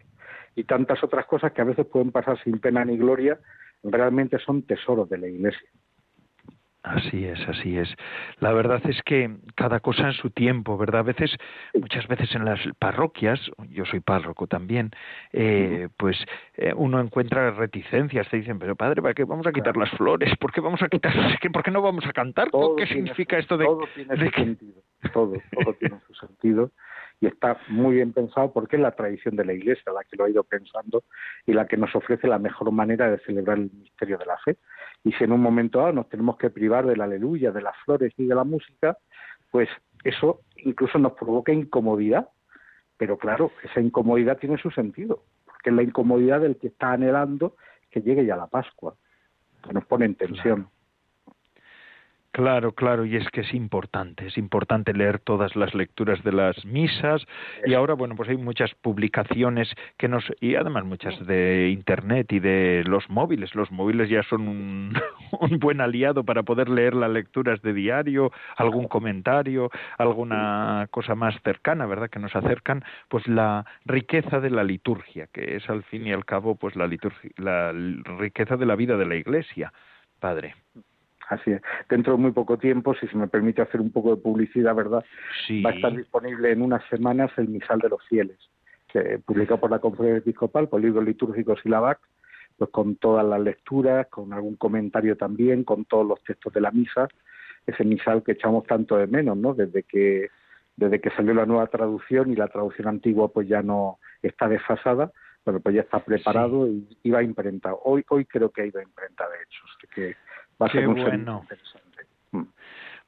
Speaker 4: y tantas otras cosas que a veces pueden pasar sin pena ni gloria, realmente son tesoros de la Iglesia.
Speaker 1: Así es, así es. La verdad es que cada cosa en su tiempo, ¿verdad? A veces, muchas veces en las parroquias, yo soy párroco también, eh, pues eh, uno encuentra reticencias. Te dicen, pero padre, ¿para qué vamos a quitar las flores? ¿Por qué vamos a quitar? ¿Por qué no vamos a cantar? ¿Qué significa esto de
Speaker 4: todo tiene su sentido? Todo, todo tiene su sentido y está muy bien pensado porque es la tradición de la Iglesia la que lo ha ido pensando y la que nos ofrece la mejor manera de celebrar el misterio de la fe y si en un momento dado nos tenemos que privar de la aleluya, de las flores y de la música, pues eso incluso nos provoca incomodidad. Pero claro, esa incomodidad tiene su sentido, porque es la incomodidad del que está anhelando que llegue ya la Pascua, que nos pone en tensión.
Speaker 1: Claro, claro, y es que es importante, es importante leer todas las lecturas de las misas y ahora, bueno, pues hay muchas publicaciones que nos, y además muchas de Internet y de los móviles, los móviles ya son un, un buen aliado para poder leer las lecturas de diario, algún comentario, alguna cosa más cercana, ¿verdad?, que nos acercan, pues la riqueza de la liturgia, que es al fin y al cabo, pues la, liturgia, la riqueza de la vida de la Iglesia, Padre.
Speaker 4: Así es. Dentro de muy poco tiempo, si se me permite hacer un poco de publicidad, ¿verdad? Va a estar disponible en unas semanas el Misal de los Fieles, que, publicado por la Conferencia Episcopal, por libros litúrgicos y la BAC, pues con todas las lecturas, con algún comentario también, con todos los textos de la misa, ese misal que echamos tanto de menos, ¿no? Desde que desde que salió la nueva traducción y la traducción antigua pues ya no está desfasada, pero pues ya está preparado y, y, va imprentado. Hoy hoy creo que ha ido imprenta de hecho, que Va a ser bueno. interesante.
Speaker 1: Mm.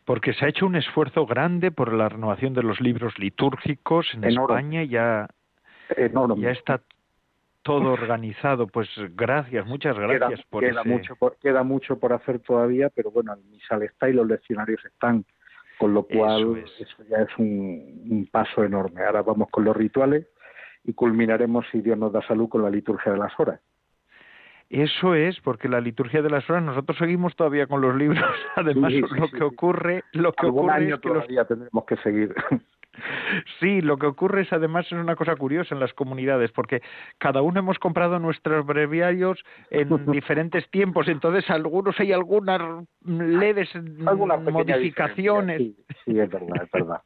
Speaker 1: Porque se ha hecho un esfuerzo grande por la renovación de los libros litúrgicos en España ya, ya está todo organizado. Pues gracias, muchas gracias
Speaker 4: por queda mucho por, Queda mucho por hacer todavía, pero bueno, el misal está y los leccionarios están, con lo cual eso, ya es un, un, paso enorme. Ahora vamos con los rituales y culminaremos, si Dios nos da salud, con la liturgia de las horas.
Speaker 1: Eso es, porque la liturgia de las horas, nosotros seguimos todavía con los libros. Además, lo que ocurre, lo que ocurre
Speaker 4: es que todavía tendremos que seguir.
Speaker 1: Sí, lo que ocurre es además es una cosa curiosa en las comunidades, porque cada uno hemos comprado nuestros breviarios en diferentes tiempos, entonces algunos hay algunas leves modificaciones.
Speaker 4: Sí, es verdad, es verdad.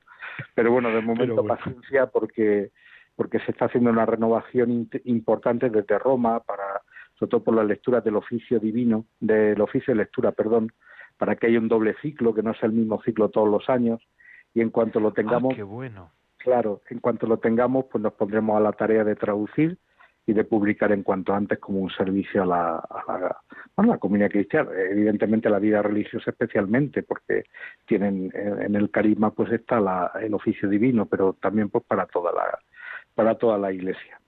Speaker 4: Pero bueno, de momento paciencia porque porque se está haciendo una renovación importante desde Roma para sobre todo por las lecturas del oficio divino, del oficio de lectura, perdón, para que haya un doble ciclo, que no sea el mismo ciclo todos los años, y en cuanto lo tengamos,
Speaker 1: ah, qué bueno.
Speaker 4: claro, en cuanto lo tengamos, pues nos pondremos a la tarea de traducir y de publicar en cuanto antes como un servicio a la, a la, comunidad cristiana, evidentemente a la vida religiosa especialmente, porque tienen en el carisma pues está el oficio divino, pero también pues para toda la para toda la Iglesia.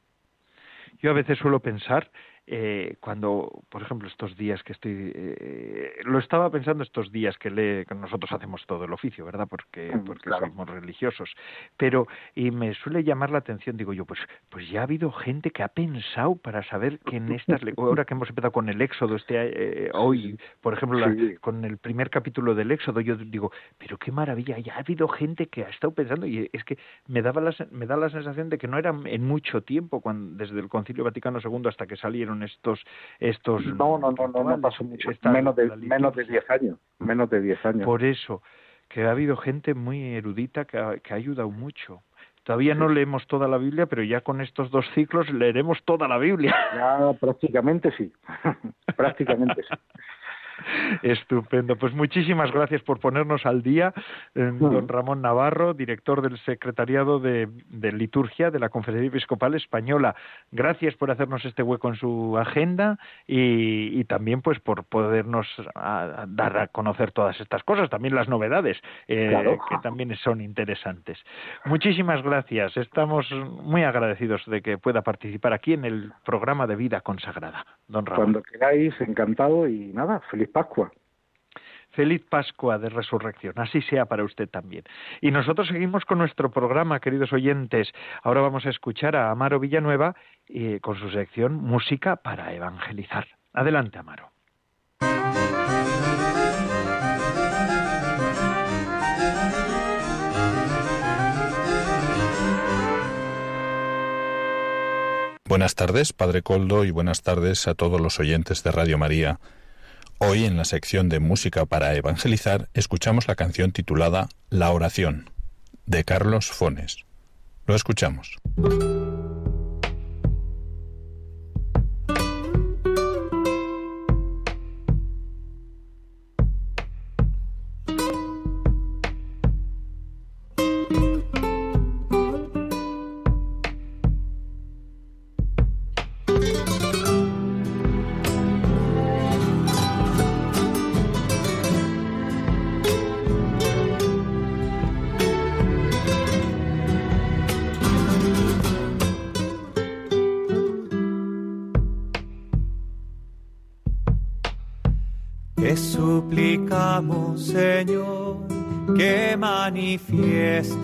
Speaker 1: Yo a veces suelo pensar eh, cuando, por ejemplo, estos días que estoy, eh, lo estaba pensando estos días que, le, nosotros hacemos todo el oficio, ¿verdad? Porque, mm, porque somos religiosos, pero y me suele llamar la atención, digo yo, pues, pues ya ha habido gente que ha pensado para saber que en estas, ahora que hemos empezado con el Éxodo este eh, hoy, por ejemplo, con el primer capítulo del Éxodo, yo digo, pero qué maravilla, ya ha habido gente que ha estado pensando y es que me daba la, me da la sensación de que no era en mucho tiempo, cuando, desde el Concilio Vaticano II hasta que salieron estos estos
Speaker 4: no no no no, pasó mucho. Menos de menos de 10 años menos de 10 años.
Speaker 1: Por eso que ha habido gente muy erudita que ha, que ha ayudado mucho. Todavía no leemos toda la Biblia, pero ya con estos dos ciclos leeremos toda la Biblia.
Speaker 4: Ya prácticamente sí, prácticamente sí.
Speaker 1: Estupendo. Pues muchísimas gracias por ponernos al día, eh, don Ramón Navarro, director del Secretariado de, Liturgia de la Conferencia Episcopal Española. Gracias por hacernos este hueco en su agenda y, también pues por podernos dar a conocer todas estas cosas, también las novedades, eh, que también son interesantes. Muchísimas gracias. Estamos muy agradecidos de que pueda participar aquí en el programa de Vida Consagrada. Don Ramón.
Speaker 4: Cuando queráis, encantado y nada, feliz Pascua.
Speaker 1: Feliz Pascua de Resurrección, así sea para usted también. Y nosotros seguimos con nuestro programa, queridos oyentes. Ahora vamos a escuchar a Amaro Villanueva eh, con su sección Música para Evangelizar. Adelante, Amaro.
Speaker 5: Buenas tardes, Padre Coldo, y buenas tardes a todos los oyentes de Radio María. Hoy en la sección de Música para Evangelizar escuchamos la canción titulada La oración de Carlos Fones. Lo escuchamos.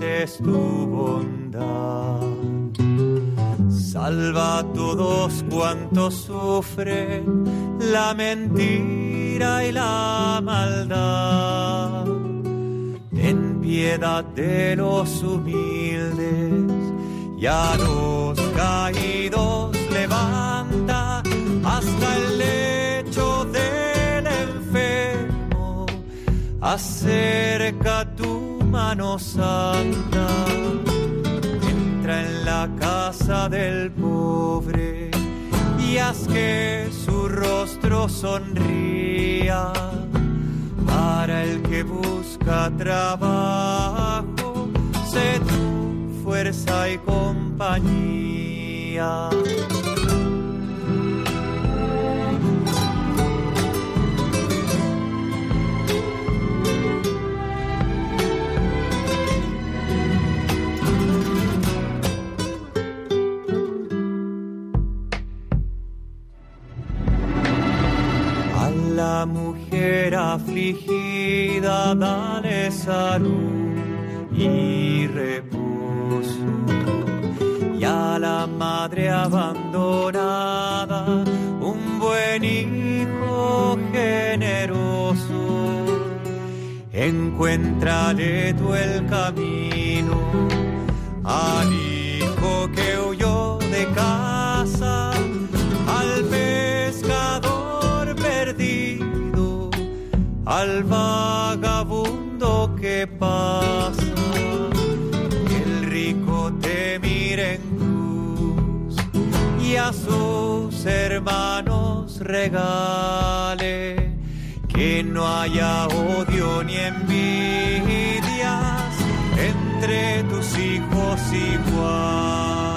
Speaker 6: Manifiestes tu bondad. Salva a todos cuantos sufren la mentira y la maldad. Ten piedad de los humildes y a los caídos levanta hasta el acerca tu mano santa, entra en la casa del pobre y haz que su rostro sonría para el que busca trabajo, sé tu fuerza y compañía. Afligida, dale salud y reposo. Y a la madre abandonada, un buen hijo generoso. Encuéntrale tú el camino al al vagabundo que pasa. El rico te mira en cruz y a sus hermanos regale que no haya odio ni envidias entre tus hijos iguales.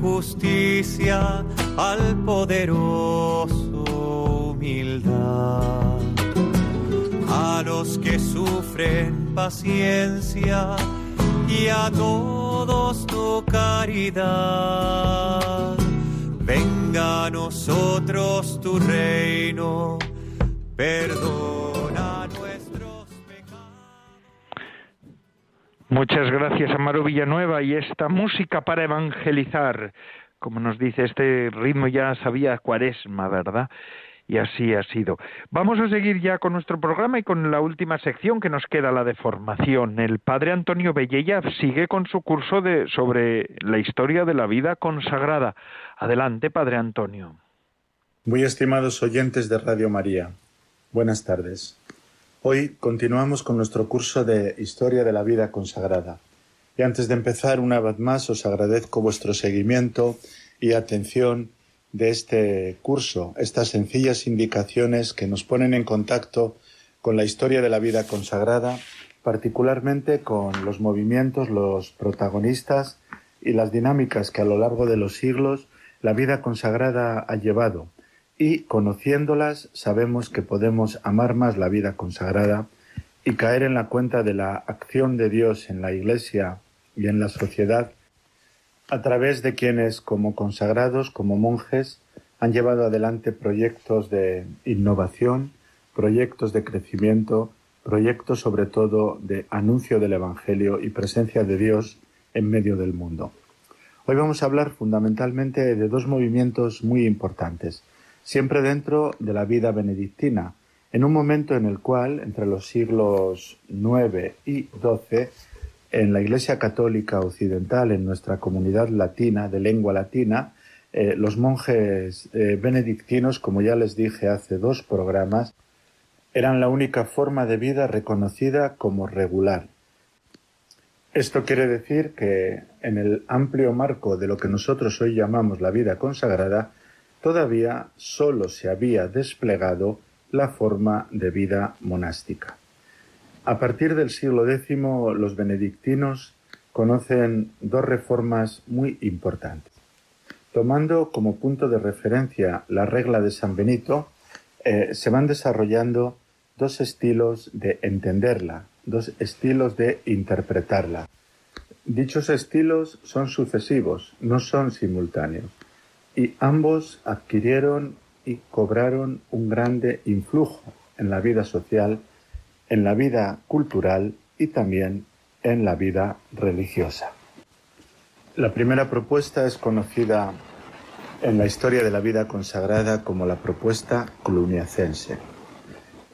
Speaker 6: Justicia al poderoso humildad. A los que sufren paciencia y a todos tu caridad. Venga a nosotros tu reino, perdona
Speaker 7: Muchas gracias, Amaro Villanueva, y esta música para evangelizar. Como nos dice, este ritmo ya sabía cuaresma, ¿verdad? y así ha sido. Vamos a seguir ya con nuestro programa y con la última sección que nos queda, la de formación. El padre Antonio Bellella sigue con su curso de, sobre la historia de la vida consagrada. Adelante, padre Antonio.
Speaker 8: Muy estimados oyentes de Radio María, buenas tardes. Hoy continuamos con nuestro curso de Historia de la Vida Consagrada. Y antes de empezar, una vez más, os agradezco vuestro seguimiento y atención de este curso, estas sencillas indicaciones que nos ponen en contacto con la historia de la vida consagrada, particularmente con los movimientos, los protagonistas y las dinámicas que a lo largo de los siglos la vida consagrada ha llevado. Y conociéndolas sabemos que podemos amar más la vida consagrada y caer en la cuenta de la acción de Dios en la Iglesia y en la sociedad a través de quienes, como consagrados, como monjes, han llevado adelante proyectos de innovación, proyectos de crecimiento, proyectos sobre todo de anuncio del Evangelio y presencia de Dios en medio del mundo. Hoy vamos a hablar fundamentalmente de dos movimientos muy importantes, siempre dentro de la vida benedictina, en un momento en el cual, entre los siglos IX y XII, en la Iglesia Católica Occidental, en nuestra comunidad latina, de lengua latina, eh, los monjes eh, benedictinos, como ya les dije hace dos programas, eran la única forma de vida reconocida como regular. Esto quiere decir que en el amplio marco de lo que nosotros hoy llamamos la vida consagrada, todavía sólo se había desplegado la forma de vida monástica. A partir del siglo X, los benedictinos conocen dos reformas muy importantes. Tomando como punto de referencia la regla de San Benito, eh, se van desarrollando dos estilos de entenderla, dos estilos de interpretarla. Dichos estilos son sucesivos, no son simultáneos, y ambos adquirieron y cobraron un grande influjo en la vida social en la vida cultural y también en la vida religiosa. La primera propuesta es conocida en la historia de la vida consagrada como la propuesta cluniacense.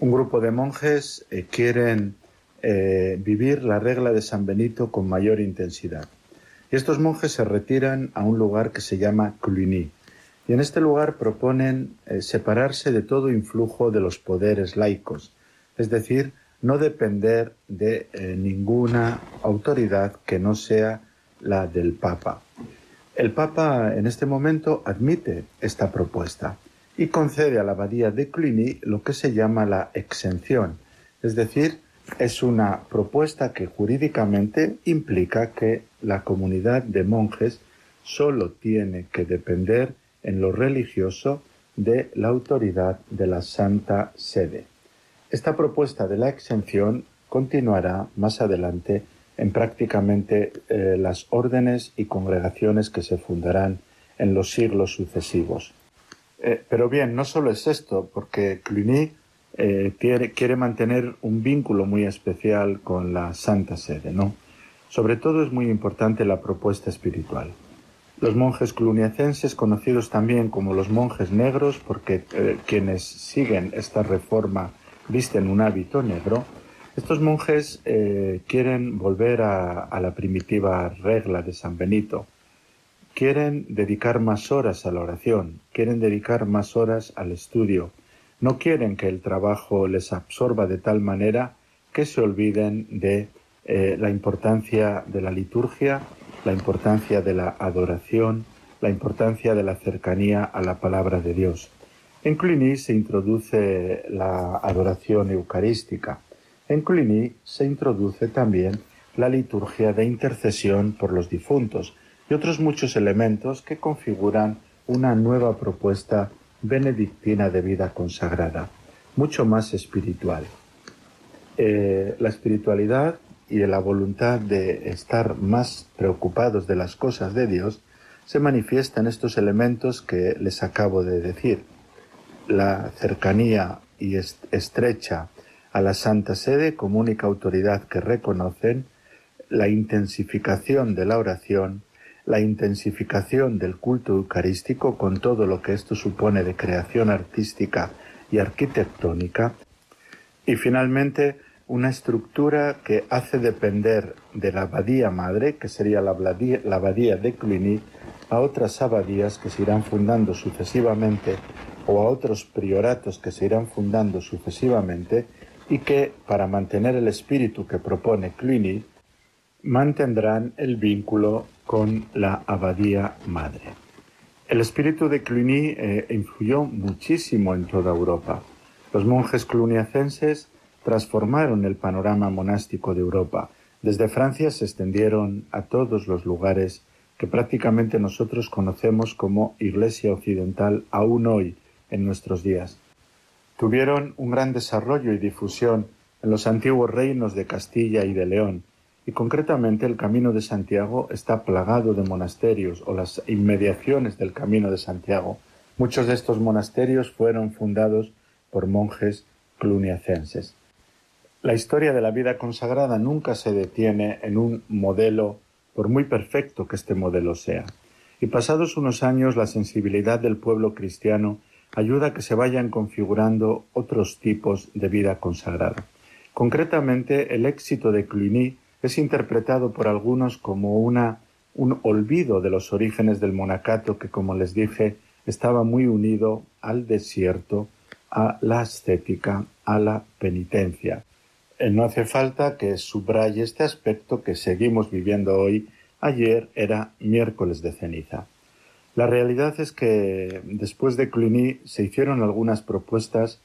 Speaker 8: Un grupo de monjes eh, quieren eh, vivir la regla de San Benito con mayor intensidad. Estos monjes se retiran a un lugar que se llama Cluny. Y en este lugar proponen eh, separarse de todo influjo de los poderes laicos, es decir, no depender de eh, ninguna autoridad que no sea la del Papa. El Papa en este momento admite esta propuesta y concede a la abadía de Cluny lo que se llama la exención, es decir, es una propuesta que jurídicamente implica que la comunidad de monjes solo tiene que depender en lo religioso de la autoridad de la Santa Sede. Esta propuesta de la exención continuará más adelante en prácticamente eh, las órdenes y congregaciones que se fundarán en los siglos sucesivos. Eh, pero bien, no solo es esto, porque Cluny eh, quiere, quiere, mantener un vínculo muy especial con la Santa Sede, ¿no? Sobre todo es muy importante la propuesta espiritual. Los monjes cluniacenses, conocidos también como los monjes negros, porque quienes siguen esta reforma visten un hábito negro, estos monjes eh, quieren volver a, la primitiva regla de San Benito. Quieren dedicar más horas a la oración, quieren dedicar más horas al estudio. No quieren que el trabajo les absorba de tal manera que se olviden de eh, la importancia de la liturgia, la importancia de la adoración, la importancia de la cercanía a la palabra de Dios. En Cluny se introduce la adoración eucarística. En Cluny se introduce también la liturgia de intercesión por los difuntos, y otros muchos elementos que configuran una nueva propuesta benedictina de vida consagrada, mucho más espiritual. Eh, la espiritualidad y la voluntad de estar más preocupados de las cosas de Dios se manifiesta en estos elementos que les acabo de decir. La cercanía y estrecha a la Santa Sede como única autoridad que reconocen, la intensificación de la oración, la intensificación del culto eucarístico con todo lo que esto supone de creación artística y arquitectónica, y finalmente una estructura que hace depender de la abadía madre, que sería la abadía, de Cluny, a otras abadías que se irán fundando sucesivamente o a otros prioratos que se irán fundando sucesivamente y que, para mantener el espíritu que propone Cluny, mantendrán el vínculo con la abadía madre. El espíritu de Cluny eh, influyó muchísimo en toda Europa. Los monjes cluniacenses transformaron el panorama monástico de Europa. Desde Francia se extendieron a todos los lugares que prácticamente nosotros conocemos como Iglesia Occidental aún hoy en nuestros días. Tuvieron un gran desarrollo y difusión en los antiguos reinos de Castilla y de León, y concretamente el Camino de Santiago está plagado de monasterios o las inmediaciones del Camino de Santiago. Muchos de estos monasterios fueron fundados por monjes cluniacenses. La historia de la vida consagrada nunca se detiene en un modelo, por muy perfecto que este modelo sea. Y pasados unos años, la sensibilidad del pueblo cristiano ayuda a que se vayan configurando otros tipos de vida consagrada. Concretamente, el éxito de Cluny es interpretado por algunos como una, un olvido de los orígenes del monacato que, como les dije, estaba muy unido al desierto, a la ascética, a la penitencia. Eh, no hace falta que subraye este aspecto que seguimos viviendo hoy. Ayer era miércoles de ceniza. La realidad es que después de Cluny se hicieron algunas propuestas,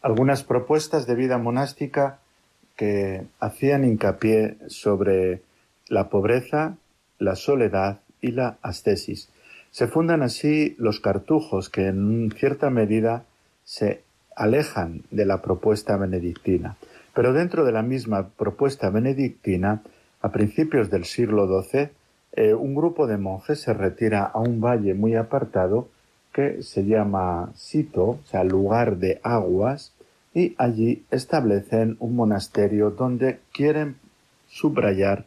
Speaker 8: algunas propuestas de vida monástica que hacían hincapié sobre la pobreza, la soledad y la ascesis. Se fundan así los cartujos que en cierta medida se alejan de la propuesta benedictina. Pero dentro de la misma propuesta benedictina, a principios del siglo XII, eh, un grupo de monjes se retira a un valle muy apartado que se llama Sito, o sea, lugar de aguas, y allí establecen un monasterio donde quieren subrayar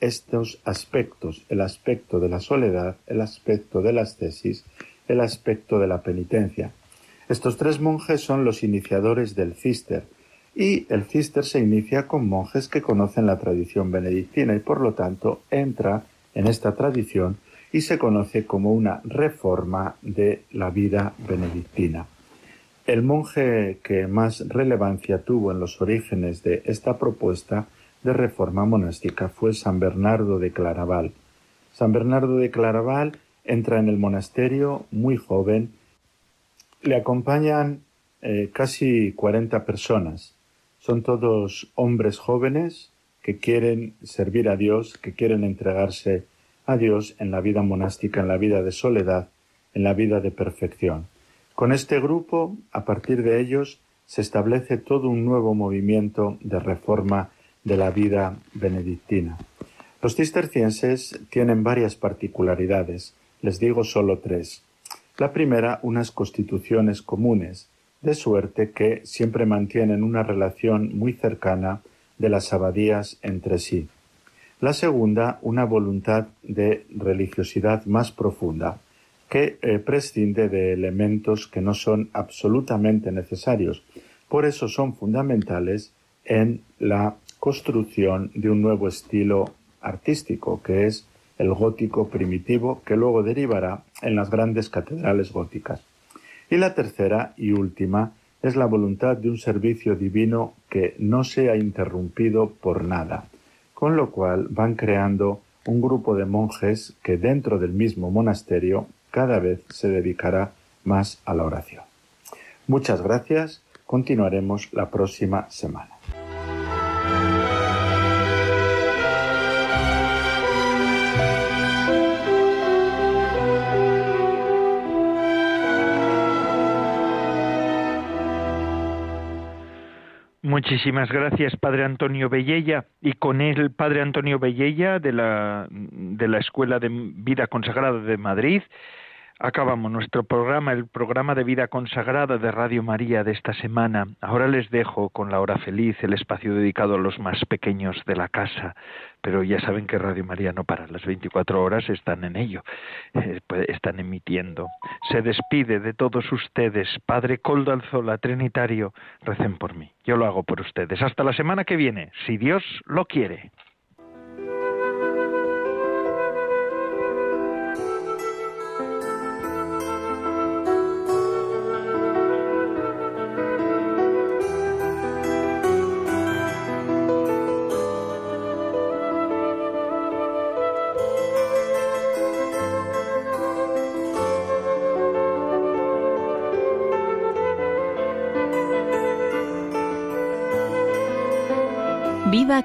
Speaker 8: estos aspectos, el aspecto de la soledad, el aspecto de las tesis, el aspecto de la penitencia. Estos tres monjes son los iniciadores del cister, y el cister se inicia con monjes que conocen la tradición benedictina y por lo tanto entra en esta tradición y se conoce como una reforma de la vida benedictina. El monje que más relevancia tuvo en los orígenes de esta propuesta de reforma monástica fue San Bernardo de Claraval. San Bernardo de Claraval entra en el monasterio muy joven. Le acompañan eh, casi 40 personas. Son todos hombres jóvenes que quieren servir a Dios, que quieren entregarse a Dios en la vida monástica, en la vida de soledad, en la vida de perfección. Con este grupo, a partir de ellos, se establece todo un nuevo movimiento de reforma de la vida benedictina. Los cistercienses tienen varias particularidades, les digo solo tres. La primera, unas constituciones comunes, de suerte que siempre mantienen una relación muy cercana de las abadías entre sí. La segunda, una voluntad de religiosidad más profunda, que eh, prescinde de elementos que no son absolutamente necesarios. Por eso son fundamentales en la construcción de un nuevo estilo artístico, que es el gótico primitivo, que luego derivará en las grandes catedrales góticas. Y la tercera y última es la voluntad de un servicio divino que no sea interrumpido por nada, con lo cual van creando un grupo de monjes que dentro del mismo monasterio cada vez se dedicará más a la oración. Muchas gracias, continuaremos la próxima semana.
Speaker 1: Muchísimas gracias, Padre Antonio Bellella. Y con él, Padre Antonio Bellella, de la, de la Escuela de Vida Consagrada de Madrid, acabamos nuestro programa, el programa de vida consagrada de Radio María de esta semana. Ahora les dejo con la hora feliz, el espacio dedicado a los más pequeños de la casa, pero ya saben que Radio María no para, las 24 horas están en ello, eh, pues, están emitiendo. Se despide de todos ustedes, Padre Coldo Alzola, Trinitario, recen por mí, yo lo hago por ustedes. Hasta la semana que viene, si Dios lo quiere.